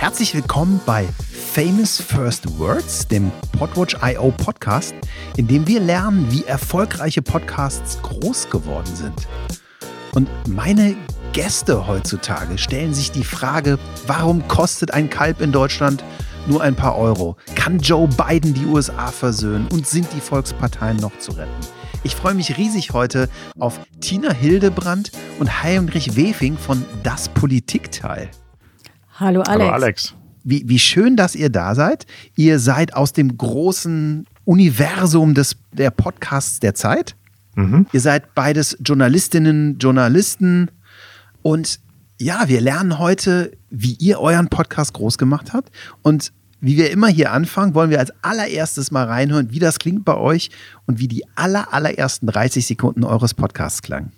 Herzlich willkommen bei Famous First Words, dem Podwatch.io Podcast, in dem wir lernen, wie erfolgreiche Podcasts groß geworden sind. Und meine Gäste heutzutage stellen sich die Frage, warum kostet ein Kalb in Deutschland nur ein paar Euro? Kann Joe Biden die USA versöhnen und sind die Volksparteien noch zu retten? Ich freue mich riesig heute auf Tina Hildebrand und Heinrich Wefing von Das Politikteil. Hallo Alex. Hallo Alex. Wie, wie schön, dass ihr da seid. Ihr seid aus dem großen Universum des, der Podcasts der Zeit. Mhm. Ihr seid beides Journalistinnen, Journalisten. Und ja, wir lernen heute, wie ihr euren Podcast groß gemacht habt. Und wie wir immer hier anfangen, wollen wir als allererstes mal reinhören, wie das klingt bei euch und wie die aller, allerersten 30 Sekunden eures Podcasts klangen.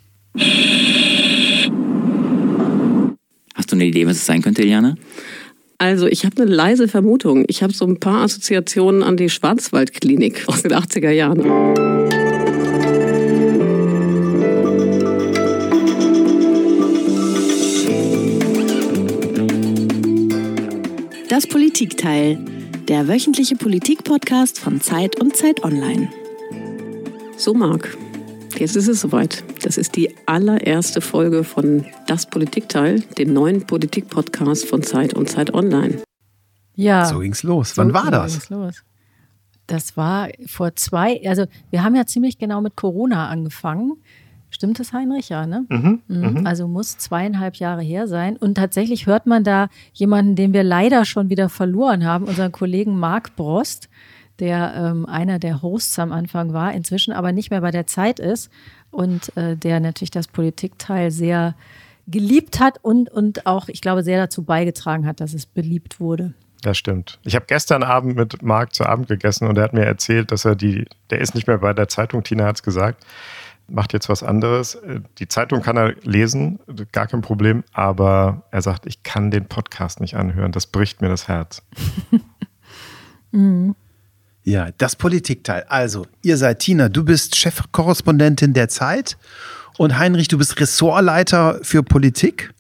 Hast du eine Idee, was es sein könnte, Eliane? Also, ich habe eine leise Vermutung. Ich habe so ein paar Assoziationen an die Schwarzwaldklinik aus den 80er Jahren. Das Politikteil, der wöchentliche Politik-Podcast von Zeit und Zeit Online. So, Marc, jetzt ist es soweit. Das ist die allererste Folge von Das Politikteil, dem neuen Politik-Podcast von Zeit und Zeit Online. Ja. So ging's los. Wann so war das? Ging's los. Das war vor zwei, also wir haben ja ziemlich genau mit Corona angefangen. Stimmt das, Heinrich? Ja, ne? Mhm, mhm, mhm. Also muss zweieinhalb Jahre her sein. Und tatsächlich hört man da jemanden, den wir leider schon wieder verloren haben, unseren Kollegen Marc Brost, der ähm, einer der Hosts am Anfang war, inzwischen aber nicht mehr bei der Zeit ist und äh, der natürlich das Politikteil sehr geliebt hat und, und auch, ich glaube, sehr dazu beigetragen hat, dass es beliebt wurde. Das stimmt. Ich habe gestern Abend mit Marc zu Abend gegessen und er hat mir erzählt, dass er die, der ist nicht mehr bei der Zeitung, Tina hat es gesagt, macht jetzt was anderes. Die Zeitung kann er lesen, gar kein Problem, aber er sagt, ich kann den Podcast nicht anhören, das bricht mir das Herz. mhm. Ja, das Politikteil. Also, ihr seid Tina, du bist Chefkorrespondentin der Zeit und Heinrich, du bist Ressortleiter für Politik.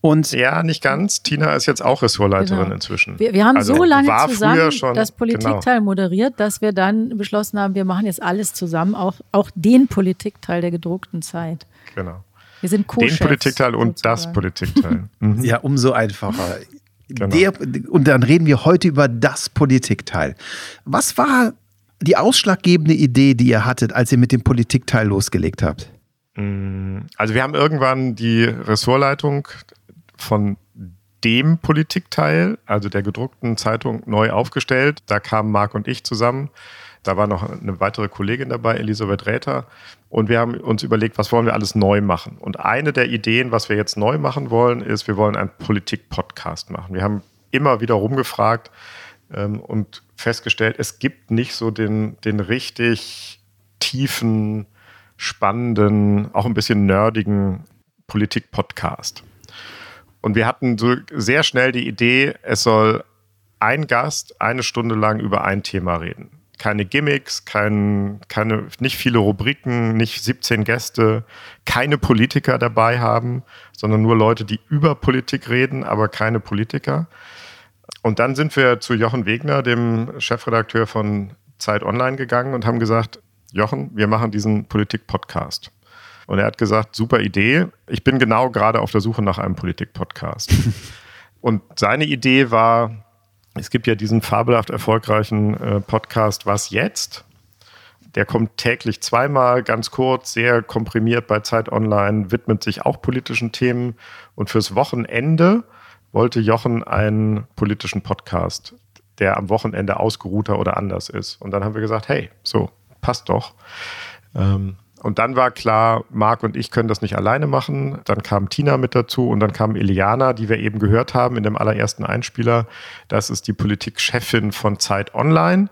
Und ja, nicht ganz. Tina ist jetzt auch Ressortleiterin genau. inzwischen. Wir, wir haben also so lange zusammen schon, das Politikteil genau. moderiert, dass wir dann beschlossen haben, wir machen jetzt alles zusammen, auch, auch den Politikteil der gedruckten Zeit. Genau. Wir sind co Den Politikteil und sozusagen. das Politikteil. Mhm. Ja, umso einfacher. Genau. Der, und dann reden wir heute über das Politikteil. Was war die ausschlaggebende Idee, die ihr hattet, als ihr mit dem Politikteil losgelegt habt? Mm, also wir haben irgendwann die Ressortleitung von dem Politikteil, also der gedruckten Zeitung, neu aufgestellt. Da kamen Marc und ich zusammen. Da war noch eine weitere Kollegin dabei, Elisabeth Räther. Und wir haben uns überlegt, was wollen wir alles neu machen. Und eine der Ideen, was wir jetzt neu machen wollen, ist, wir wollen einen Politik-Podcast machen. Wir haben immer wieder rumgefragt ähm, und festgestellt, es gibt nicht so den, den richtig tiefen, spannenden, auch ein bisschen nerdigen Politik-Podcast. Und wir hatten so sehr schnell die Idee, es soll ein Gast eine Stunde lang über ein Thema reden. Keine Gimmicks, kein, keine, nicht viele Rubriken, nicht 17 Gäste, keine Politiker dabei haben, sondern nur Leute, die über Politik reden, aber keine Politiker. Und dann sind wir zu Jochen Wegner, dem Chefredakteur von Zeit Online, gegangen und haben gesagt, Jochen, wir machen diesen Politik-Podcast. Und er hat gesagt, super Idee. Ich bin genau gerade auf der Suche nach einem Politik-Podcast. und seine Idee war, es gibt ja diesen fabelhaft erfolgreichen äh, Podcast Was jetzt? Der kommt täglich zweimal, ganz kurz, sehr komprimiert bei Zeit Online, widmet sich auch politischen Themen. Und fürs Wochenende wollte Jochen einen politischen Podcast, der am Wochenende ausgeruhter oder anders ist. Und dann haben wir gesagt, hey, so, passt doch. Ähm, und dann war klar, Marc und ich können das nicht alleine machen. Dann kam Tina mit dazu und dann kam Eliana, die wir eben gehört haben in dem allerersten Einspieler. Das ist die Politikchefin von Zeit Online.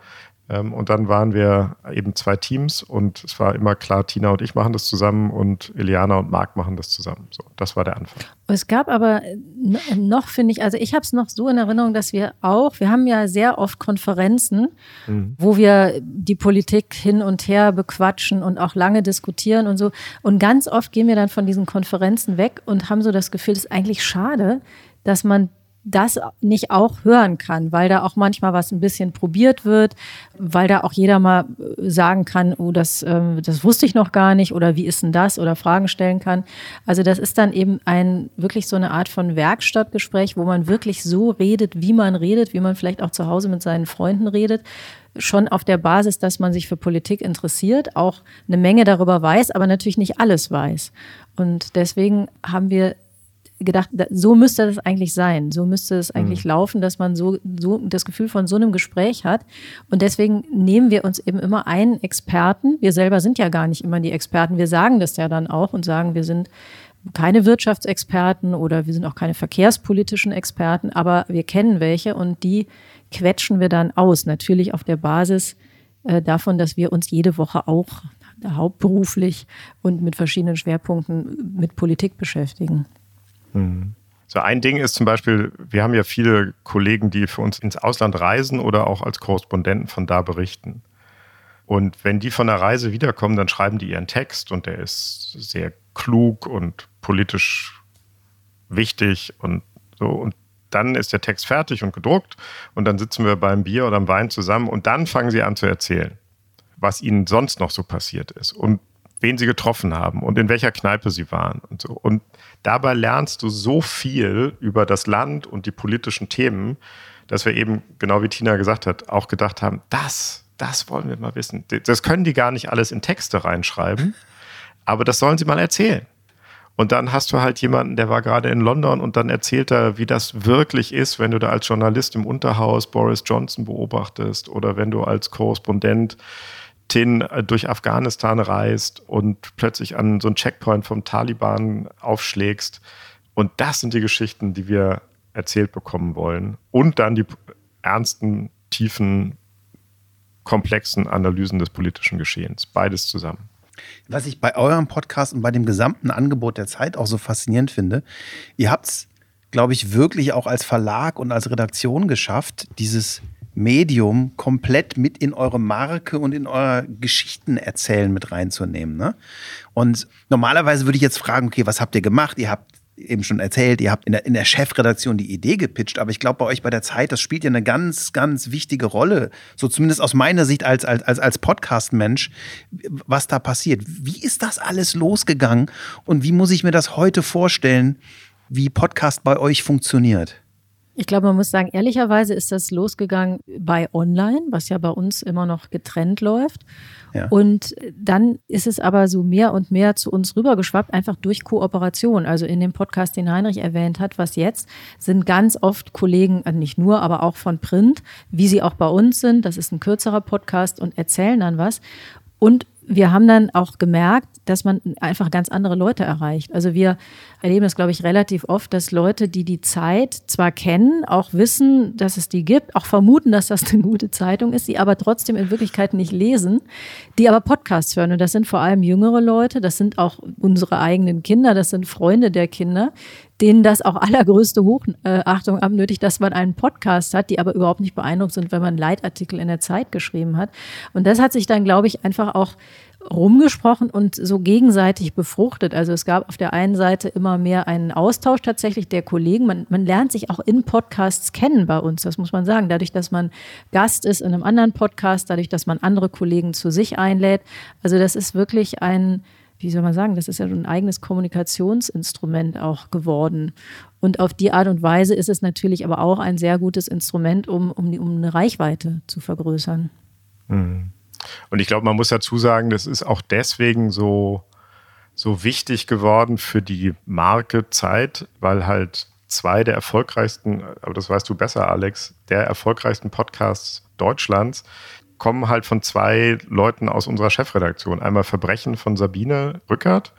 Ähm, und dann waren wir eben zwei Teams und es war immer klar, Tina und ich machen das zusammen und Eliana und Marc machen das zusammen. So, das war der Anfang. Es gab aber noch, finde ich, also ich habe es noch so in Erinnerung, dass wir auch, wir haben ja sehr oft Konferenzen, mhm. wo wir die Politik hin und her bequatschen und auch lange diskutieren und so. Und ganz oft gehen wir dann von diesen Konferenzen weg und haben so das Gefühl, es ist eigentlich schade, dass man das nicht auch hören kann, weil da auch manchmal was ein bisschen probiert wird, weil da auch jeder mal äh, sagen kann, oh, das, ähm, das wusste ich noch gar nicht oder wie ist denn das oder Fragen stellen kann. Also das ist dann eben ein wirklich so eine Art von Werkstattgespräch, wo man wirklich so redet, wie man redet, wie man vielleicht auch zu Hause mit seinen Freunden redet, schon auf der Basis, dass man sich für Politik interessiert, auch eine Menge darüber weiß, aber natürlich nicht alles weiß. Und deswegen haben wir gedacht, so müsste das eigentlich sein. So müsste es eigentlich mhm. laufen, dass man so, so das Gefühl von so einem Gespräch hat. Und deswegen nehmen wir uns eben immer einen Experten. Wir selber sind ja gar nicht immer die Experten. Wir sagen das ja dann auch und sagen, wir sind keine Wirtschaftsexperten oder wir sind auch keine verkehrspolitischen Experten, aber wir kennen welche und die quetschen wir dann aus. Natürlich auf der Basis äh, davon, dass wir uns jede Woche auch hauptberuflich und mit verschiedenen Schwerpunkten mit Politik beschäftigen. So ein Ding ist zum Beispiel, wir haben ja viele Kollegen, die für uns ins Ausland reisen oder auch als Korrespondenten von da berichten. Und wenn die von der Reise wiederkommen, dann schreiben die ihren Text und der ist sehr klug und politisch wichtig und so. Und dann ist der Text fertig und gedruckt und dann sitzen wir beim Bier oder beim Wein zusammen und dann fangen sie an zu erzählen, was ihnen sonst noch so passiert ist. Und wen sie getroffen haben und in welcher Kneipe sie waren und so. Und dabei lernst du so viel über das Land und die politischen Themen, dass wir eben, genau wie Tina gesagt hat, auch gedacht haben, das, das wollen wir mal wissen. Das können die gar nicht alles in Texte reinschreiben, aber das sollen sie mal erzählen. Und dann hast du halt jemanden, der war gerade in London und dann erzählt er, wie das wirklich ist, wenn du da als Journalist im Unterhaus Boris Johnson beobachtest oder wenn du als Korrespondent Tin äh, durch Afghanistan reist und plötzlich an so einen Checkpoint vom Taliban aufschlägst. Und das sind die Geschichten, die wir erzählt bekommen wollen. Und dann die ernsten, tiefen, komplexen Analysen des politischen Geschehens. Beides zusammen. Was ich bei eurem Podcast und bei dem gesamten Angebot der Zeit auch so faszinierend finde, ihr habt es, glaube ich, wirklich auch als Verlag und als Redaktion geschafft, dieses Medium komplett mit in eure Marke und in euer Geschichtenerzählen mit reinzunehmen. Ne? Und normalerweise würde ich jetzt fragen, okay, was habt ihr gemacht? Ihr habt eben schon erzählt, ihr habt in der, in der Chefredaktion die Idee gepitcht, aber ich glaube bei euch bei der Zeit, das spielt ja eine ganz, ganz wichtige Rolle, so zumindest aus meiner Sicht als, als, als Podcast-Mensch, was da passiert. Wie ist das alles losgegangen und wie muss ich mir das heute vorstellen, wie Podcast bei euch funktioniert? Ich glaube, man muss sagen, ehrlicherweise ist das losgegangen bei Online, was ja bei uns immer noch getrennt läuft. Ja. Und dann ist es aber so mehr und mehr zu uns rübergeschwappt, einfach durch Kooperation. Also in dem Podcast, den Heinrich erwähnt hat, was jetzt, sind ganz oft Kollegen, also nicht nur, aber auch von Print, wie sie auch bei uns sind. Das ist ein kürzerer Podcast und erzählen dann was. Und wir haben dann auch gemerkt, dass man einfach ganz andere Leute erreicht. Also wir erleben das, glaube ich, relativ oft, dass Leute, die die Zeit zwar kennen, auch wissen, dass es die gibt, auch vermuten, dass das eine gute Zeitung ist, die aber trotzdem in Wirklichkeit nicht lesen, die aber Podcasts hören. Und das sind vor allem jüngere Leute, das sind auch unsere eigenen Kinder, das sind Freunde der Kinder, denen das auch allergrößte Hochachtung abnötigt, dass man einen Podcast hat, die aber überhaupt nicht beeindruckt sind, wenn man einen Leitartikel in der Zeit geschrieben hat. Und das hat sich dann, glaube ich, einfach auch rumgesprochen und so gegenseitig befruchtet. Also es gab auf der einen Seite immer mehr einen Austausch tatsächlich der Kollegen. Man, man lernt sich auch in Podcasts kennen bei uns, das muss man sagen. Dadurch, dass man Gast ist in einem anderen Podcast, dadurch, dass man andere Kollegen zu sich einlädt. Also das ist wirklich ein, wie soll man sagen, das ist ja ein eigenes Kommunikationsinstrument auch geworden. Und auf die Art und Weise ist es natürlich aber auch ein sehr gutes Instrument, um, um, um eine Reichweite zu vergrößern. Mhm. Und ich glaube, man muss dazu sagen, das ist auch deswegen so, so wichtig geworden für die Marke Zeit, weil halt zwei der erfolgreichsten, aber das weißt du besser, Alex, der erfolgreichsten Podcasts Deutschlands kommen halt von zwei Leuten aus unserer Chefredaktion. Einmal Verbrechen von Sabine Rückert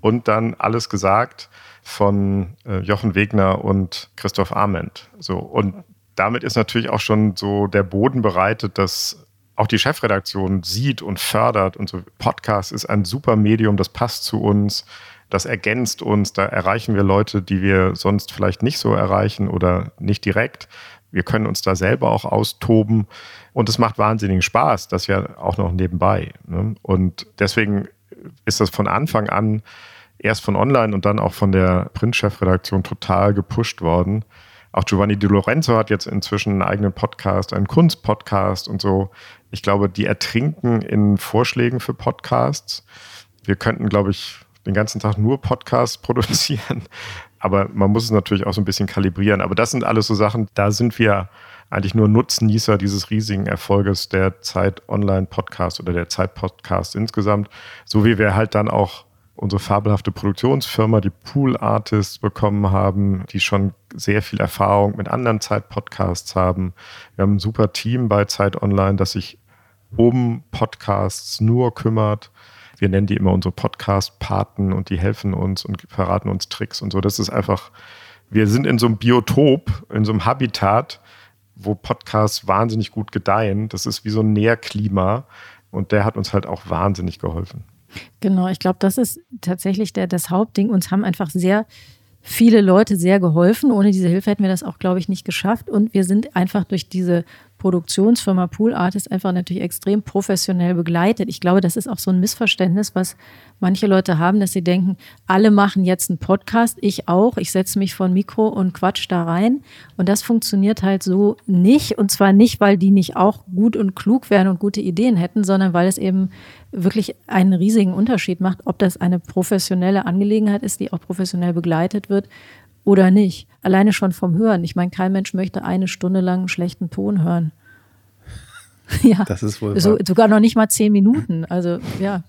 und dann Alles gesagt von äh, Jochen Wegner und Christoph Arment. So, und damit ist natürlich auch schon so der Boden bereitet, dass auch die Chefredaktion sieht und fördert und so. Podcast ist ein super Medium, das passt zu uns, das ergänzt uns, da erreichen wir Leute, die wir sonst vielleicht nicht so erreichen oder nicht direkt. Wir können uns da selber auch austoben und es macht wahnsinnigen Spaß, das ja auch noch nebenbei. Ne? Und deswegen ist das von Anfang an erst von online und dann auch von der Print-Chefredaktion total gepusht worden, Auch Giovanni Di Lorenzo hat jetzt inzwischen einen eigenen Podcast, einen Kunstpodcast und so. Ich glaube, die ertrinken in Vorschlägen für Podcasts. Wir könnten, glaube ich, den ganzen Tag nur Podcasts produzieren. Aber man muss es natürlich auch so ein bisschen kalibrieren. Aber das sind alles so Sachen, da sind wir eigentlich nur Nutznießer dieses riesigen Erfolges der Zeit Online Podcast oder der Zeit Podcast insgesamt. So wie wir halt dann auch unsere fabelhafte Produktionsfirma, die Pool Artists, bekommen haben, die schon sehr viel Erfahrung mit anderen Zeit-Podcasts haben. Wir haben ein super Team bei Zeit Online, das sich um Podcasts nur kümmert. Wir nennen die immer unsere Podcast-Paten und die helfen uns und verraten uns Tricks und so. Das ist einfach, wir sind in so einem Biotop, in so einem Habitat, wo Podcasts wahnsinnig gut gedeihen. Das ist wie so ein Nährklima und der hat uns halt auch wahnsinnig geholfen. Genau, ich glaube, das ist tatsächlich der, das Hauptding. Uns haben einfach sehr viele Leute sehr geholfen. Ohne diese Hilfe hätten wir das auch, glaube ich, nicht geschafft. Und wir sind einfach durch diese Produktionsfirma Pool Artist einfach natürlich extrem professionell begleitet. Ich glaube, das ist auch so ein Missverständnis, was manche Leute haben, dass sie denken, alle machen jetzt einen Podcast, ich auch, ich setze mich vor ein Mikro und quatsch da rein. Und das funktioniert halt so nicht. Und zwar nicht, weil die nicht auch gut und klug wären und gute Ideen hätten, sondern weil es eben wirklich einen riesigen Unterschied macht, ob das eine professionelle Angelegenheit ist, die auch professionell begleitet wird oder nicht. Alleine schon vom Hören. Ich meine, kein Mensch möchte eine Stunde lang einen schlechten Ton hören. ja. Das ist wohl. So, sogar noch nicht mal zehn Minuten. Also, ja.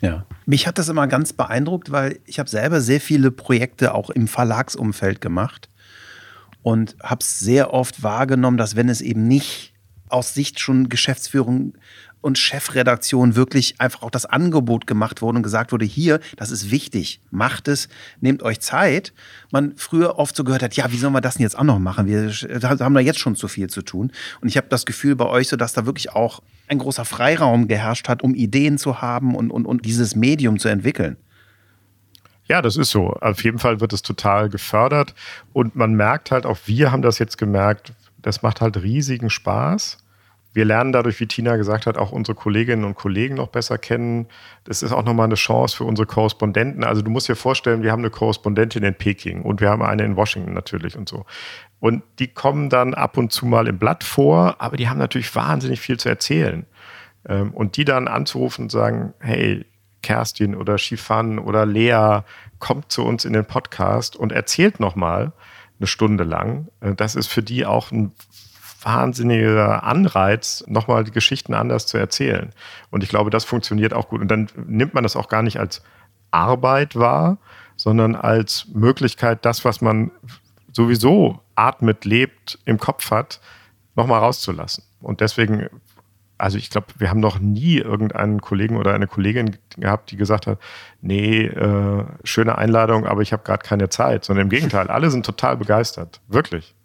Ja. Mich hat das immer ganz beeindruckt, weil ich habe selber sehr viele Projekte auch im Verlagsumfeld gemacht und habe es sehr oft wahrgenommen, dass wenn es eben nicht aus Sicht schon Geschäftsführung und Chefredaktion wirklich einfach auch das Angebot gemacht wurde und gesagt wurde, hier, das ist wichtig, macht es, nehmt euch Zeit. Man früher oft so gehört hat, ja, wie sollen wir das denn jetzt auch noch machen? Wir haben da jetzt schon zu viel zu tun. Und ich habe das Gefühl bei euch so, dass da wirklich auch ein großer Freiraum geherrscht hat, um Ideen zu haben und, und, und dieses Medium zu entwickeln. Ja, das ist so. Auf jeden Fall wird es total gefördert. Und man merkt halt, auch wir haben das jetzt gemerkt, das macht halt riesigen Spaß wir lernen dadurch, wie Tina gesagt hat, auch unsere Kolleginnen und Kollegen noch besser kennen. Das ist auch nochmal eine Chance für unsere Korrespondenten. Also du musst dir vorstellen, wir haben eine Korrespondentin in Peking und wir haben eine in Washington natürlich und so. Und die kommen dann ab und zu mal im Blatt vor, aber die haben natürlich wahnsinnig viel zu erzählen. Ähm, und die dann anzurufen und sagen, hey, Kerstin oder Shifan oder Lea, kommt zu uns in den Podcast und erzählt nochmal eine Stunde lang. Äh, das ist für die auch ein wahnsinniger Anreiz, nochmal die Geschichten anders zu erzählen. Und ich glaube, das funktioniert auch gut. Und dann nimmt man das auch gar nicht als Arbeit wahr, sondern als Möglichkeit, das, was man sowieso atmet, lebt, im Kopf hat, nochmal rauszulassen. Und deswegen, also ich glaube, wir haben noch nie irgendeinen Kollegen oder eine Kollegin gehabt, die gesagt hat, nee, äh, schöne Einladung, aber ich habe gerade keine Zeit. Sondern im Gegenteil, alle sind total begeistert. Wirklich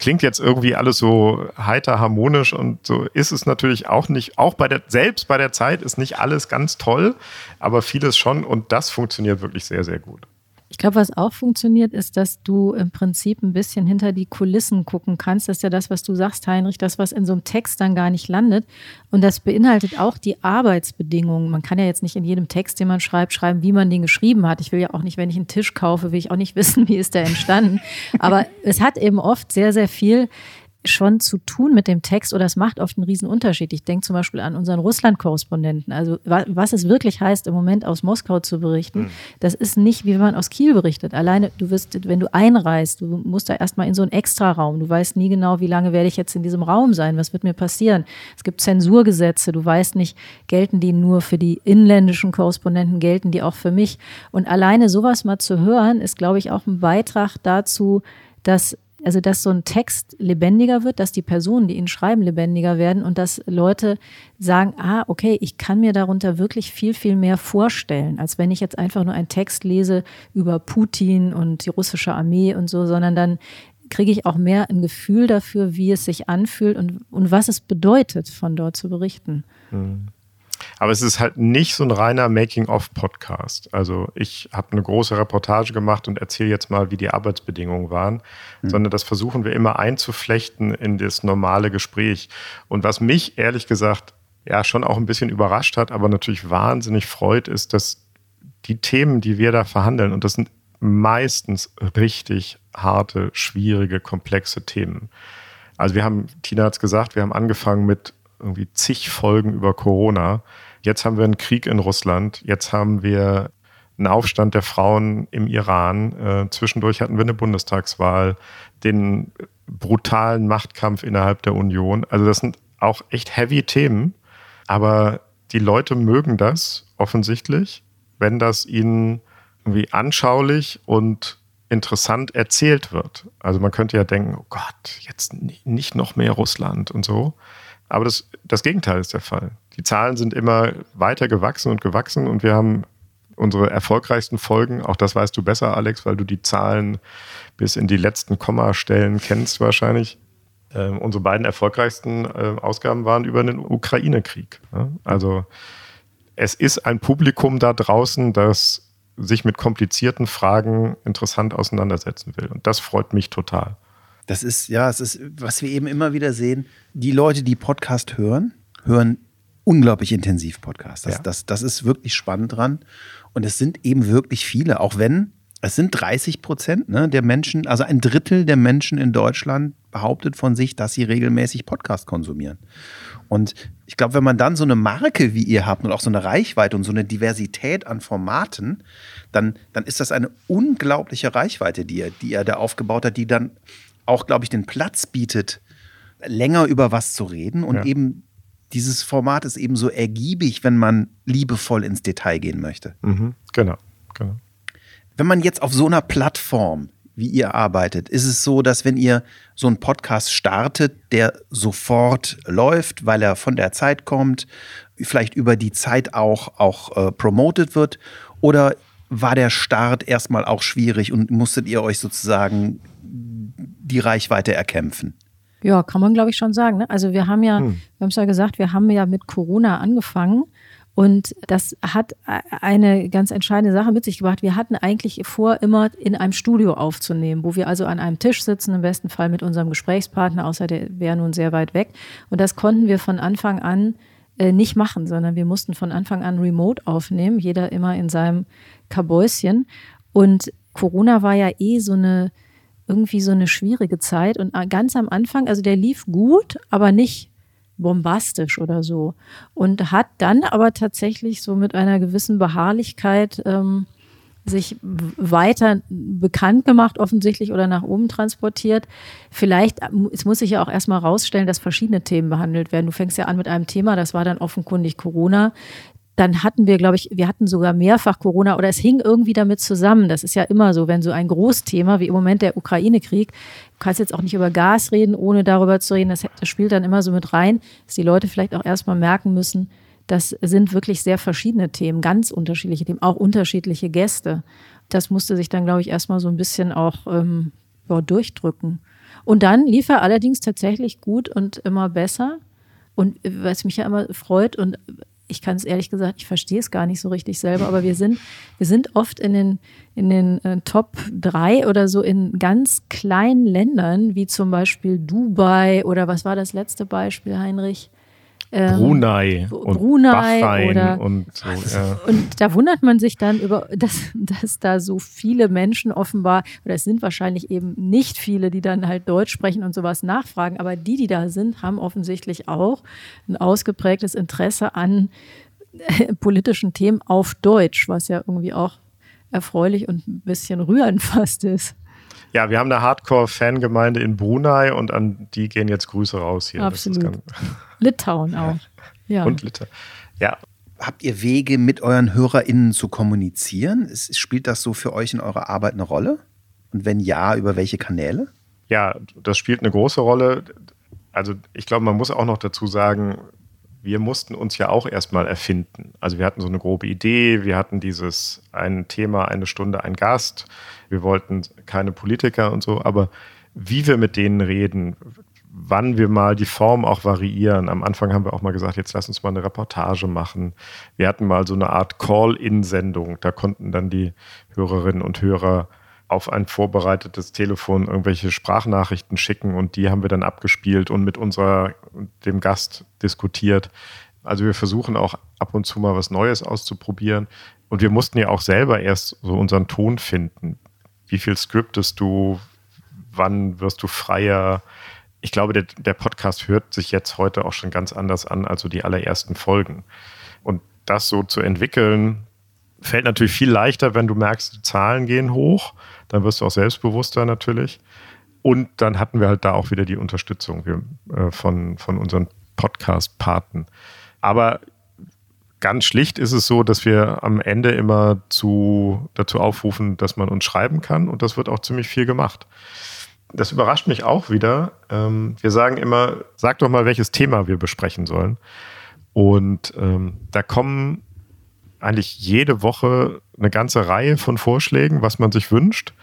klingt jetzt irgendwie alles so heiter, harmonisch und so ist es natürlich auch nicht, auch bei der, selbst bei der Zeit ist nicht alles ganz toll, aber vieles schon und das funktioniert wirklich sehr, sehr gut. Ich glaube, was auch funktioniert, ist, dass du im Prinzip ein bisschen hinter die Kulissen gucken kannst. Das ist ja das, was du sagst, Heinrich, das, was in so einem Text dann gar nicht landet. Und das beinhaltet auch die Arbeitsbedingungen. Man kann ja jetzt nicht in jedem Text, den man schreibt, schreiben, wie man den geschrieben hat. Ich will ja auch nicht, wenn ich einen Tisch kaufe, will ich auch nicht wissen, wie ist der entstanden. Aber es hat eben oft sehr, sehr viel schon zu tun mit dem Text oder es macht oft einen riesen Unterschied. Ich denke zum Beispiel an unseren Russland-Korrespondenten. Also was es wirklich heißt, im Moment aus Moskau zu berichten, mhm. das ist nicht, wie wenn man aus Kiel berichtet. Alleine, du wirst, wenn du einreist, du musst da erstmal in so einen Extraraum. Du weißt nie genau, wie lange werde ich jetzt in diesem Raum sein, was wird mir passieren. Es gibt Zensurgesetze, du weißt nicht, gelten die nur für die inländischen Korrespondenten, gelten die auch für mich. Und alleine sowas mal zu hören, ist, glaube ich, auch ein Beitrag dazu, dass also dass so ein Text lebendiger wird, dass die Personen, die ihn schreiben, lebendiger werden und dass Leute sagen, ah, okay, ich kann mir darunter wirklich viel, viel mehr vorstellen, als wenn ich jetzt einfach nur einen Text lese über Putin und die russische Armee und so, sondern dann kriege ich auch mehr ein Gefühl dafür, wie es sich anfühlt und, und was es bedeutet, von dort zu berichten. Mhm. Aber es ist halt nicht so ein reiner Making-of-Podcast. Also ich habe eine große Reportage gemacht und erzähle jetzt mal, wie die Arbeitsbedingungen waren, mhm. sondern das versuchen wir immer einzuflechten in das normale Gespräch. Und was mich ehrlich gesagt ja schon auch ein bisschen überrascht hat, aber natürlich wahnsinnig freut, ist, dass die Themen, die wir da verhandeln, und das sind meistens richtig harte, schwierige, komplexe Themen. Also wir haben, Tina hat es gesagt, wir haben angefangen mit irgendwie zig Folgen über Corona. Jetzt haben wir einen Krieg in Russland. Jetzt haben wir einen Aufstand der Frauen im Iran. Äh, zwischendurch hatten wir eine Bundestagswahl, den brutalen Machtkampf innerhalb der Union. Also das sind auch echt heavy Themen. Aber die Leute mögen das offensichtlich, wenn das ihnen irgendwie anschaulich und interessant erzählt wird. Also man könnte ja denken, oh Gott, jetzt nicht noch mehr Russland und so. Aber das, das Gegenteil ist der Fall. Die Zahlen sind immer weiter gewachsen und gewachsen und wir haben unsere erfolgreichsten Folgen, auch das weißt du besser, Alex, weil du die Zahlen bis in die letzten Kommastellen kennst wahrscheinlich. Äh, unsere beiden erfolgreichsten äh, Ausgaben waren über den Ukraine-Krieg. Ja? Also es ist ein Publikum da draußen, das sich mit komplizierten Fragen interessant auseinandersetzen will. Und das freut mich total. Das ist, ja, es ist, was wir eben immer wieder sehen, die Leute, die Podcast hören, hören unglaublich intensiv Podcast. Das, ja. das, das ist wirklich spannend dran. Und es sind eben wirklich viele, auch wenn es sind 30 Prozent ne, der Menschen, also ein Drittel der Menschen in Deutschland behauptet von sich, dass sie regelmäßig Podcast konsumieren. Und ich glaube, wenn man dann so eine Marke wie ihr habt und auch so eine Reichweite und so eine Diversität an Formaten, dann, dann ist das eine unglaubliche Reichweite, die ihr, die ihr da aufgebaut hat, die dann auch, glaube ich, den Platz bietet, länger über was zu reden und ja. eben dieses Format ist eben so ergiebig, wenn man liebevoll ins Detail gehen möchte. Mhm, genau, genau. Wenn man jetzt auf so einer Plattform wie ihr arbeitet, ist es so, dass wenn ihr so einen Podcast startet, der sofort läuft, weil er von der Zeit kommt, vielleicht über die Zeit auch, auch äh, promoted wird? Oder war der Start erstmal auch schwierig und musstet ihr euch sozusagen die Reichweite erkämpfen? Ja, kann man glaube ich schon sagen. Ne? Also wir haben ja, hm. wir haben es ja gesagt, wir haben ja mit Corona angefangen und das hat eine ganz entscheidende Sache mit sich gebracht. Wir hatten eigentlich vor, immer in einem Studio aufzunehmen, wo wir also an einem Tisch sitzen, im besten Fall mit unserem Gesprächspartner, außer der wäre nun sehr weit weg. Und das konnten wir von Anfang an äh, nicht machen, sondern wir mussten von Anfang an remote aufnehmen, jeder immer in seinem Kabäuschen. Und Corona war ja eh so eine irgendwie so eine schwierige Zeit. Und äh, ganz am Anfang, also der lief gut, aber nicht bombastisch oder so. Und hat dann aber tatsächlich so mit einer gewissen Beharrlichkeit ähm, sich weiter bekannt gemacht, offensichtlich, oder nach oben transportiert. Vielleicht, äh, es muss sich ja auch erstmal rausstellen, dass verschiedene Themen behandelt werden. Du fängst ja an mit einem Thema, das war dann offenkundig Corona dann hatten wir, glaube ich, wir hatten sogar mehrfach Corona oder es hing irgendwie damit zusammen. Das ist ja immer so, wenn so ein Großthema wie im Moment der Ukraine-Krieg, du kannst jetzt auch nicht über Gas reden, ohne darüber zu reden, das, das spielt dann immer so mit rein, dass die Leute vielleicht auch erstmal merken müssen, das sind wirklich sehr verschiedene Themen, ganz unterschiedliche Themen, auch unterschiedliche Gäste. Das musste sich dann, glaube ich, erstmal so ein bisschen auch ähm, ja, durchdrücken. Und dann lief er allerdings tatsächlich gut und immer besser. Und was mich ja immer freut und ich kann es ehrlich gesagt, ich verstehe es gar nicht so richtig selber, aber wir sind, wir sind oft in den, in den äh, Top 3 oder so in ganz kleinen Ländern, wie zum Beispiel Dubai oder was war das letzte Beispiel, Heinrich? Ähm, Brunei, und Brunei Bahrain oder und so. Ja. Und da wundert man sich dann über, dass, dass da so viele Menschen offenbar, oder es sind wahrscheinlich eben nicht viele, die dann halt Deutsch sprechen und sowas nachfragen, aber die, die da sind, haben offensichtlich auch ein ausgeprägtes Interesse an äh, politischen Themen auf Deutsch, was ja irgendwie auch erfreulich und ein bisschen rührend fast ist. Ja, wir haben eine Hardcore-Fangemeinde in Brunei und an die gehen jetzt Grüße raus hier. Absolut. Litauen auch. Ja. Und Litauen. Ja. Habt ihr Wege, mit euren HörerInnen zu kommunizieren? Spielt das so für euch in eurer Arbeit eine Rolle? Und wenn ja, über welche Kanäle? Ja, das spielt eine große Rolle. Also ich glaube, man muss auch noch dazu sagen, wir mussten uns ja auch erstmal erfinden. Also wir hatten so eine grobe Idee, wir hatten dieses ein Thema, eine Stunde, ein Gast. Wir wollten keine Politiker und so, aber wie wir mit denen reden, wann wir mal die Form auch variieren. Am Anfang haben wir auch mal gesagt, jetzt lass uns mal eine Reportage machen. Wir hatten mal so eine Art Call-in-Sendung. Da konnten dann die Hörerinnen und Hörer auf ein vorbereitetes Telefon irgendwelche Sprachnachrichten schicken und die haben wir dann abgespielt und mit unserer, dem Gast diskutiert. Also wir versuchen auch ab und zu mal was Neues auszuprobieren. Und wir mussten ja auch selber erst so unseren Ton finden. wie viel scriptest du, wann wirst du freier. Ich glaube, der, der Podcast hört sich jetzt heute auch schon ganz anders an, als so die allerersten Folgen. Und das so zu entwickeln, fällt natürlich viel leichter, wenn du merkst, die Zahlen gehen hoch. Dann wirst du auch selbstbewusster natürlich. Und dann hatten wir halt da auch wieder die Unterstützung äh, von, von unseren Podcast-Paten. Aber ganz schlicht ist es so, dass wir am Ende immer zu, dazu aufrufen, dass man uns schreiben kann. Und das wird auch ziemlich viel gemacht. Das überrascht mich auch wieder. Ähm, wir sagen immer, sag doch mal, welches Thema wir besprechen sollen. Und ähm, da kommen eigentlich jede Woche eine ganze Reihe von Vorschlägen, was man sich wünscht.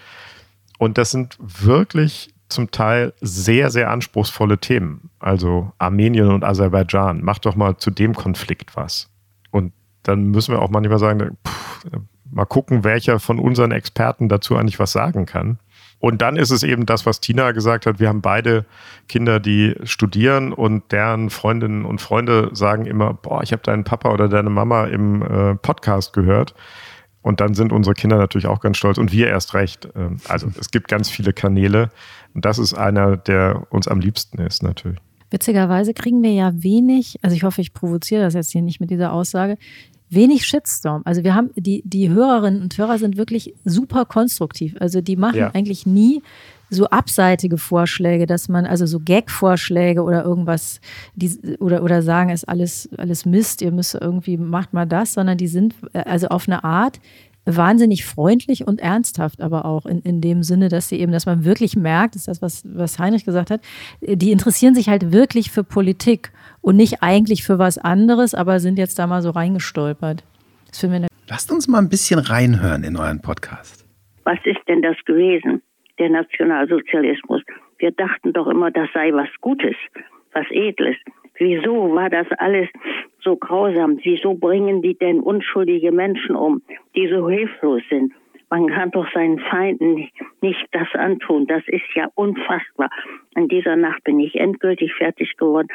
Und das sind wirklich zum Teil sehr, sehr anspruchsvolle Themen. Also Armenien und Aserbaidschan. Mach doch mal zu dem Konflikt was. Und dann müssen wir auch manchmal sagen, pff, mal gucken, welcher von unseren Experten dazu eigentlich was sagen kann. Und dann ist es eben das, was Tina gesagt hat. Wir haben beide Kinder, die studieren und deren Freundinnen und Freunde sagen immer, boah, ich habe deinen Papa oder deine Mama im äh, Podcast gehört. Und dann sind unsere Kinder natürlich auch ganz stolz und wir erst recht. Ähm, also es gibt ganz viele Kanäle und das ist einer, der uns am liebsten ist natürlich. Witzigerweise kriegen wir ja wenig, also ich hoffe, ich provoziere das jetzt hier nicht mit dieser Aussage, wenig Shitstorm. Also wir haben, die, die Hörerinnen und Hörer sind wirklich super konstruktiv. Also die machen ja. eigentlich nie so abseitige Vorschläge, dass man, also so Gag-Vorschläge oder irgendwas, die, oder, oder sagen, ist alles, alles Mist, ihr müsst irgendwie, macht mal das, sondern die sind äh, also auf eine Art wahnsinnig freundlich und ernsthaft, aber auch in, in dem Sinne, dass sie eben, dass man wirklich merkt, ist das, was, was Heinrich gesagt hat, die interessieren sich halt wirklich für Politik und nicht eigentlich für was anderes, aber sind jetzt da mal so reingestolpert. Lasst uns mal ein bisschen reinhören in euren Podcast. Was ist denn das gewesen, der Nationalsozialismus? Wir dachten doch immer, das sei was Gutes, was Edles. Wieso war das alles so grausam? Wieso bringen die denn unschuldige Menschen um, die so hilflos sind? Man kann doch seinen Feinden nicht, nicht das antun. Das ist ja unfassbar. In dieser Nacht bin ich endgültig fertig geworden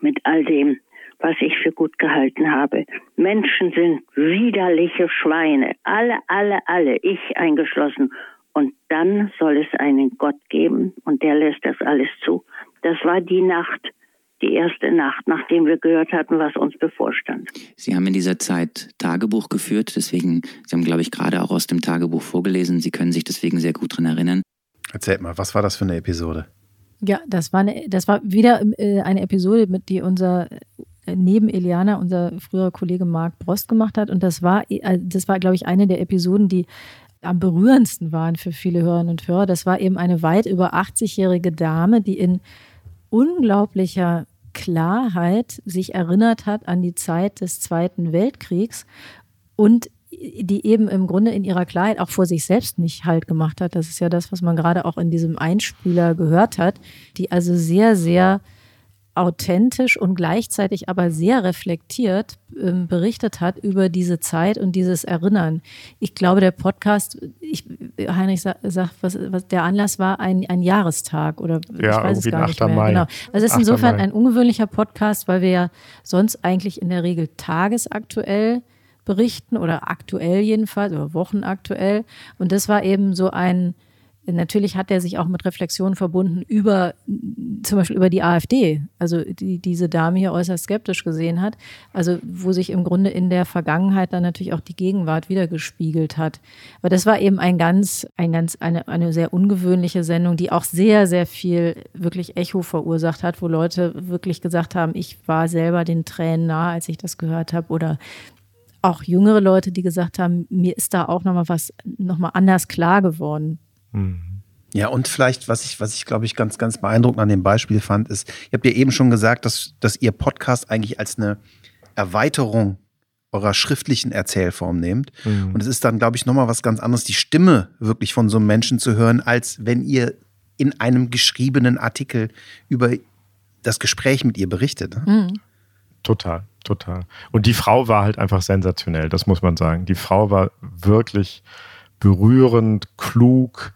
mit all dem, was ich für gut gehalten habe. Menschen sind widerliche Schweine. Alle, alle, alle, ich eingeschlossen. Und dann soll es einen Gott geben und der lässt das alles zu. Das war die Nacht, die erste Nacht, nachdem wir gehört hatten, was uns bevorstand. Sie haben in dieser Zeit Tagebuch geführt, deswegen, Sie haben, glaube ich, gerade auch aus dem Tagebuch vorgelesen. Sie können sich deswegen sehr gut daran erinnern. Erzählt mal, was war das für eine Episode? Ja, das war, eine, das war wieder äh, eine Episode, mit die unser äh, neben Eliana unser früherer Kollege Marc Brost gemacht hat. Und das war, äh, das war, glaube ich, eine der Episoden, die am berührendsten waren für viele Hörerinnen und Hörer. Das war eben eine weit über 80-jährige Dame, die in unglaublicher Klarheit sich erinnert hat an die Zeit des Zweiten Weltkriegs und die eben im Grunde in ihrer Klarheit auch vor sich selbst nicht halt gemacht hat. Das ist ja das, was man gerade auch in diesem Einspieler gehört hat, die also sehr, sehr authentisch und gleichzeitig aber sehr reflektiert äh, berichtet hat über diese Zeit und dieses Erinnern. Ich glaube, der Podcast, ich, Heinrich sagt, was, was der Anlass war, ein, ein Jahrestag oder ja, ich weiß es gar nicht mehr. Mai. Genau. Also es ist insofern Mai. ein ungewöhnlicher Podcast, weil wir ja sonst eigentlich in der Regel tagesaktuell berichten oder aktuell jedenfalls oder wochenaktuell. Und das war eben so ein, natürlich hat er sich auch mit Reflexionen verbunden über zum Beispiel über die AfD, also die diese Dame hier äußerst skeptisch gesehen hat, also wo sich im Grunde in der Vergangenheit dann natürlich auch die Gegenwart wiedergespiegelt hat. Aber das war eben ein ganz, ein ganz, eine, eine sehr ungewöhnliche Sendung, die auch sehr, sehr viel wirklich Echo verursacht hat, wo Leute wirklich gesagt haben, ich war selber den Tränen nah, als ich das gehört habe oder auch jüngere Leute, die gesagt haben, mir ist da auch nochmal was nochmal anders klar geworden. Mhm. Ja, und vielleicht, was ich, was ich, glaube ich, ganz, ganz beeindruckend an dem Beispiel fand, ist, ihr habt ja eben schon gesagt, dass, dass ihr Podcast eigentlich als eine Erweiterung eurer schriftlichen Erzählform nehmt. Mhm. Und es ist dann, glaube ich, nochmal was ganz anderes, die Stimme wirklich von so einem Menschen zu hören, als wenn ihr in einem geschriebenen Artikel über das Gespräch mit ihr berichtet. Mhm. Total, total. Und die Frau war halt einfach sensationell, das muss man sagen. Die Frau war wirklich berührend, klug,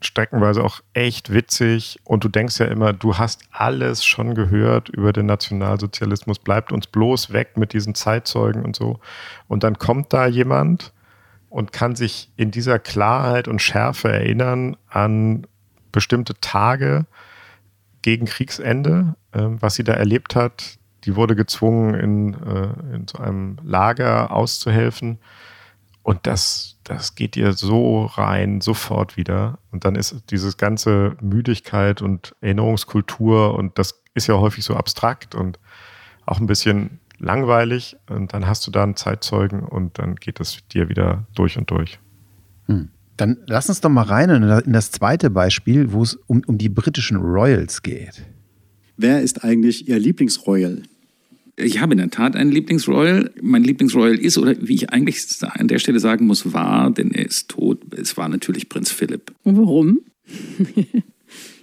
streckenweise auch echt witzig. Und du denkst ja immer, du hast alles schon gehört über den Nationalsozialismus, bleibt uns bloß weg mit diesen Zeitzeugen und so. Und dann kommt da jemand und kann sich in dieser Klarheit und Schärfe erinnern an bestimmte Tage gegen Kriegsende, äh, was sie da erlebt hat. Die wurde gezwungen, in, äh, in so einem Lager auszuhelfen. Und das, das geht ihr so rein, sofort wieder. Und dann ist dieses ganze Müdigkeit und Erinnerungskultur und das ist ja häufig so abstrakt und auch ein bisschen langweilig. Und dann hast du da einen Zeitzeugen und dann geht es dir wieder durch und durch. Hm. Dann lass uns doch mal rein in das zweite Beispiel, wo es um, um die britischen Royals geht. Wer ist eigentlich Ihr Lieblingsroyal? Ich habe in der Tat einen Lieblingsroyal. Mein Lieblingsroyal ist, oder wie ich eigentlich an der Stelle sagen muss, war, denn er ist tot, es war natürlich Prinz Philipp. Warum?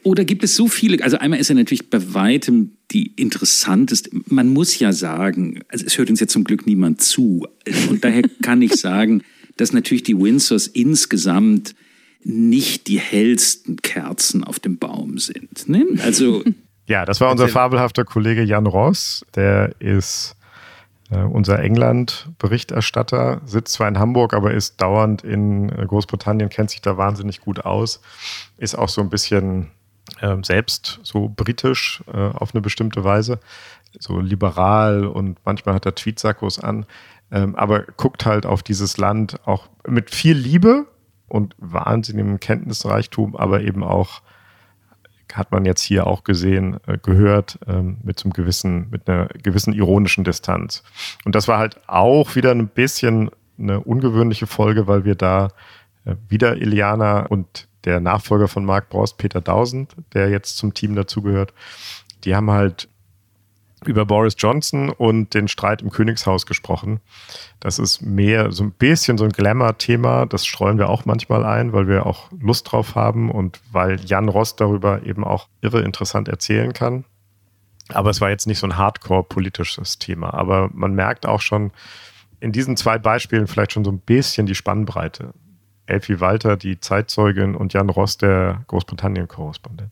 Oder gibt es so viele? Also einmal ist er natürlich bei weitem die interessanteste. Man muss ja sagen, also es hört uns jetzt zum Glück niemand zu. Und daher kann ich sagen, dass natürlich die Windsors insgesamt nicht die hellsten Kerzen auf dem Baum sind. Ne? Also ja, das war unser fabelhafter Kollege Jan Ross. Der ist äh, unser England-Berichterstatter, sitzt zwar in Hamburg, aber ist dauernd in äh, Großbritannien, kennt sich da wahnsinnig gut aus, ist auch so ein bisschen äh, selbst so britisch äh, auf eine bestimmte Weise, so liberal und manchmal hat er Tweetsackos an ähm, aber guckt halt auf dieses Land auch mit viel Liebe und wahnsinnigem Kenntnisreichtum, aber eben auch hat man jetzt hier auch gesehen, äh, gehört, ähm, mit so einem gewissen, mit einer gewissen ironischen Distanz. Und das war halt auch wieder ein bisschen eine ungewöhnliche Folge, weil wir da äh, wieder Iliana und der Nachfolger von Mark Brost, Peter Dausend, der jetzt zum Team dazugehört, die haben halt über Boris Johnson und den Streit im Königshaus gesprochen. Das ist mehr so ein bisschen so ein Glamour-Thema. Das streuen wir auch manchmal ein, weil wir auch Lust drauf haben und weil Jan Ross darüber eben auch irre interessant erzählen kann. Aber es war jetzt nicht so ein hardcore-politisches Thema. Aber man merkt auch schon in diesen zwei Beispielen vielleicht schon so ein bisschen die Spannbreite. Elfie Walter, die Zeitzeugin, und Jan Ross, der Großbritannien-Korrespondent.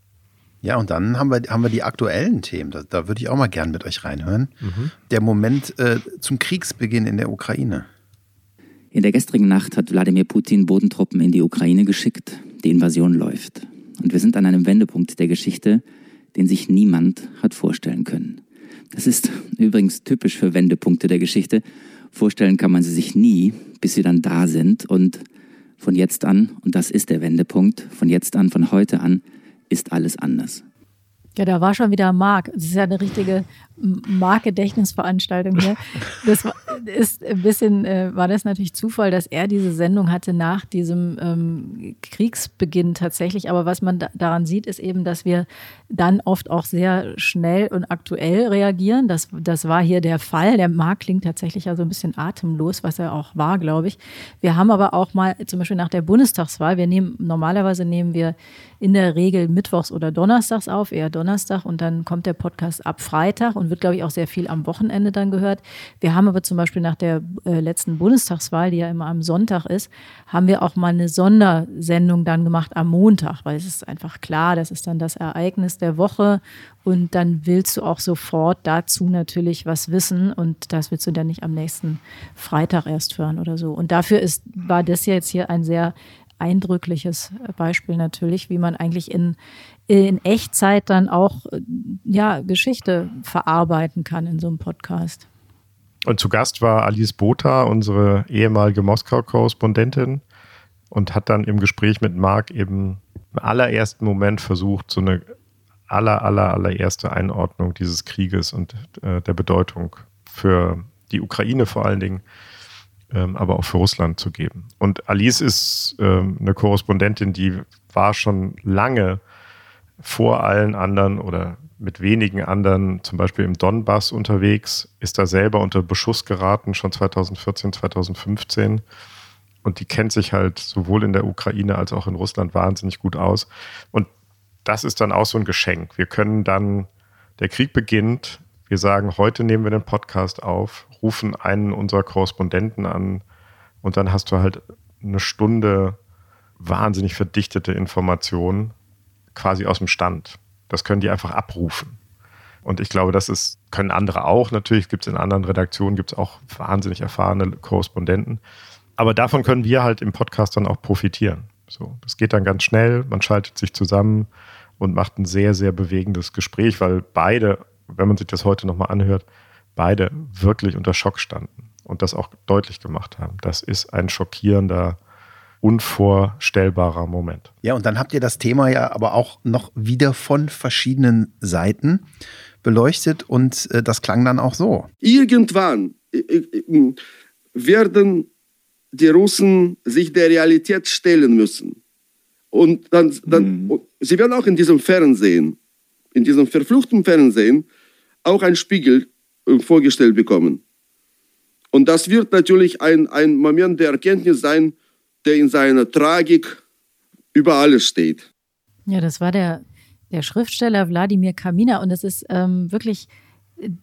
Ja, und dann haben wir, haben wir die aktuellen Themen. Da, da würde ich auch mal gern mit euch reinhören. Mhm. Der Moment äh, zum Kriegsbeginn in der Ukraine. In der gestrigen Nacht hat Wladimir Putin Bodentruppen in die Ukraine geschickt. Die Invasion läuft. Und wir sind an einem Wendepunkt der Geschichte, den sich niemand hat vorstellen können. Das ist übrigens typisch für Wendepunkte der Geschichte. Vorstellen kann man sie sich nie, bis sie dann da sind. Und von jetzt an, und das ist der Wendepunkt, von jetzt an, von heute an, ist alles anders. Ja, da war schon wieder Marc. Das ist ja eine richtige Markgedächtnisveranstaltung hier. Das ist ein bisschen, äh, war das natürlich Zufall, dass er diese Sendung hatte nach diesem ähm, Kriegsbeginn tatsächlich. Aber was man da, daran sieht, ist eben, dass wir dann oft auch sehr schnell und aktuell reagieren. Das, das war hier der Fall. Der Marc klingt tatsächlich ja so ein bisschen atemlos, was er auch war, glaube ich. Wir haben aber auch mal zum Beispiel nach der Bundestagswahl, wir nehmen, normalerweise nehmen wir in der Regel mittwochs oder donnerstags auf, eher Donnerstag und dann kommt der Podcast ab Freitag und wird, glaube ich, auch sehr viel am Wochenende dann gehört. Wir haben aber zum Beispiel nach der äh, letzten Bundestagswahl, die ja immer am Sonntag ist, haben wir auch mal eine Sondersendung dann gemacht am Montag, weil es ist einfach klar, das ist dann das Ereignis der Woche und dann willst du auch sofort dazu natürlich was wissen und das willst du dann nicht am nächsten Freitag erst hören oder so. Und dafür ist, war das jetzt hier ein sehr eindrückliches Beispiel natürlich, wie man eigentlich in, in Echtzeit dann auch ja, Geschichte verarbeiten kann in so einem Podcast. Und zu Gast war Alice Botha, unsere ehemalige Moskau-Korrespondentin, und hat dann im Gespräch mit Marc eben im allerersten Moment versucht, so eine aller, aller, allererste Einordnung dieses Krieges und äh, der Bedeutung für die Ukraine vor allen Dingen ähm, aber auch für Russland zu geben. Und Alice ist ähm, eine Korrespondentin, die war schon lange vor allen anderen oder mit wenigen anderen, zum Beispiel im Donbass unterwegs, ist da selber unter Beschuss geraten, schon 2014, 2015. Und die kennt sich halt sowohl in der Ukraine als auch in Russland wahnsinnig gut aus. Und das ist dann auch so ein Geschenk. Wir können dann, der Krieg beginnt, wir sagen, heute nehmen wir den Podcast auf, rufen einen unserer Korrespondenten an und dann hast du halt eine Stunde wahnsinnig verdichtete Informationen quasi aus dem Stand. Das können die einfach abrufen. Und ich glaube, das ist, können andere auch. Natürlich gibt es in anderen Redaktionen gibt es auch wahnsinnig erfahrene Korrespondenten. aber davon können wir halt im Podcast dann auch profitieren. So, das geht dann ganz schnell, man schaltet sich zusammen und macht ein sehr, sehr bewegendes Gespräch, weil beide, wenn man sich das heute nochmal anhört, beide wirklich unter Schock standen und das auch deutlich gemacht haben. Das ist ein schockierender, unvorstellbarer Moment. Ja, und dann habt ihr das Thema ja aber auch noch wieder von verschiedenen Seiten beleuchtet und äh, das klang dann auch so. Irgendwann äh, äh, werden die Russen sich der Realität stellen müssen. Und dann, dann mhm. sie werden auch in diesem Fernsehen, in diesem verfluchten Fernsehen, auch ein Spiegel vorgestellt bekommen. Und das wird natürlich ein, ein Moment der Erkenntnis sein, der in seiner Tragik über alles steht. Ja, das war der, der Schriftsteller Wladimir Kamina und es ist ähm, wirklich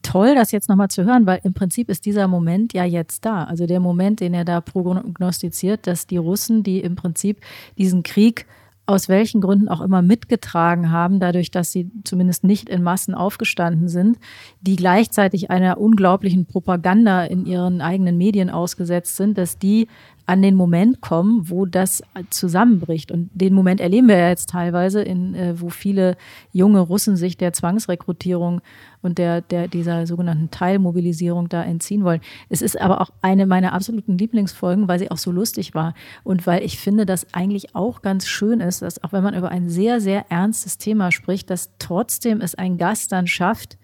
toll, das jetzt nochmal zu hören, weil im Prinzip ist dieser Moment ja jetzt da. Also der Moment, den er da prognostiziert, dass die Russen, die im Prinzip diesen Krieg aus welchen Gründen auch immer mitgetragen haben, dadurch, dass sie zumindest nicht in Massen aufgestanden sind, die gleichzeitig einer unglaublichen Propaganda in ihren eigenen Medien ausgesetzt sind, dass die an den Moment kommen, wo das zusammenbricht. Und den Moment erleben wir ja jetzt teilweise, in, äh, wo viele junge Russen sich der Zwangsrekrutierung und der, der, dieser sogenannten Teilmobilisierung da entziehen wollen. Es ist aber auch eine meiner absoluten Lieblingsfolgen, weil sie auch so lustig war und weil ich finde, dass eigentlich auch ganz schön ist, dass auch wenn man über ein sehr, sehr ernstes Thema spricht, dass trotzdem es ein Gast dann schafft,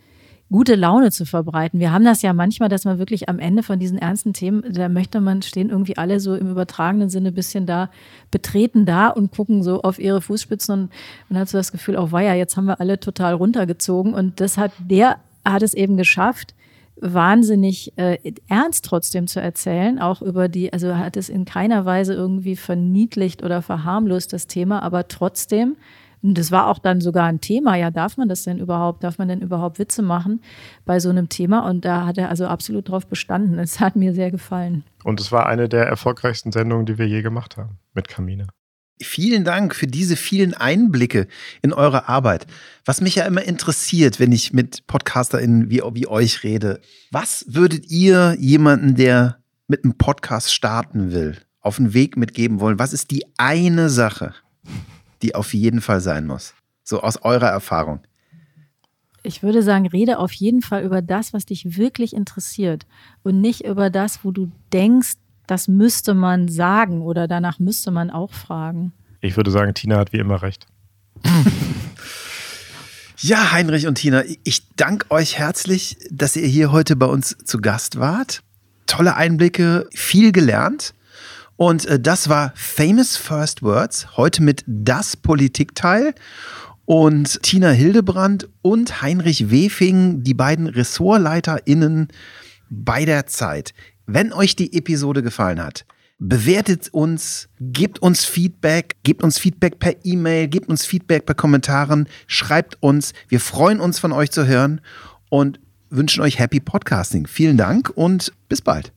gute Laune zu verbreiten. Wir haben das ja manchmal, dass man wirklich am Ende von diesen ernsten Themen, da möchte man, stehen irgendwie alle so im übertragenen Sinne ein bisschen da, betreten da und gucken so auf ihre Fußspitzen und man hat so das Gefühl, oh weia, jetzt haben wir alle total runtergezogen und das hat, der hat es eben geschafft, wahnsinnig äh, ernst trotzdem zu erzählen, auch über die, also hat es in keiner Weise irgendwie verniedlicht oder verharmlost das Thema, aber trotzdem und das war auch dann sogar ein Thema. Ja, darf man das denn überhaupt? Darf man denn überhaupt Witze machen bei so einem Thema? Und da hat er also absolut drauf bestanden. Es hat mir sehr gefallen. Und es war eine der erfolgreichsten Sendungen, die wir je gemacht haben mit Kamine. Vielen Dank für diese vielen Einblicke in eure Arbeit. Was mich ja immer interessiert, wenn ich mit PodcasterInnen wie, wie euch rede, was würdet ihr jemanden, der mit einem Podcast starten will, auf den Weg mitgeben wollen? Was ist die eine Sache, die auf jeden Fall sein muss? So aus eurer Erfahrung. Ich würde sagen, rede auf jeden Fall über das, was dich wirklich interessiert und nicht über das, wo du denkst, das müsste man sagen oder danach müsste man auch fragen. Ich würde sagen, Tina hat wie immer recht. Ja, Heinrich und Tina, ich danke euch herzlich, dass ihr hier heute bei uns zu Gast wart. Tolle Einblicke, viel gelernt. Und äh, das war Famous First Words, heute mit das Politikteil. Und Tina Hildebrand und Heinrich Wefing, die beiden RessortleiterInnen bei der Zeit. Wenn euch die Episode gefallen hat, bewertet uns, gebt uns Feedback, gebt uns Feedback per E-Mail, gebt uns Feedback per Kommentaren, schreibt uns. Wir freuen uns von euch zu hören und wünschen euch Happy Podcasting. Vielen Dank und bis bald.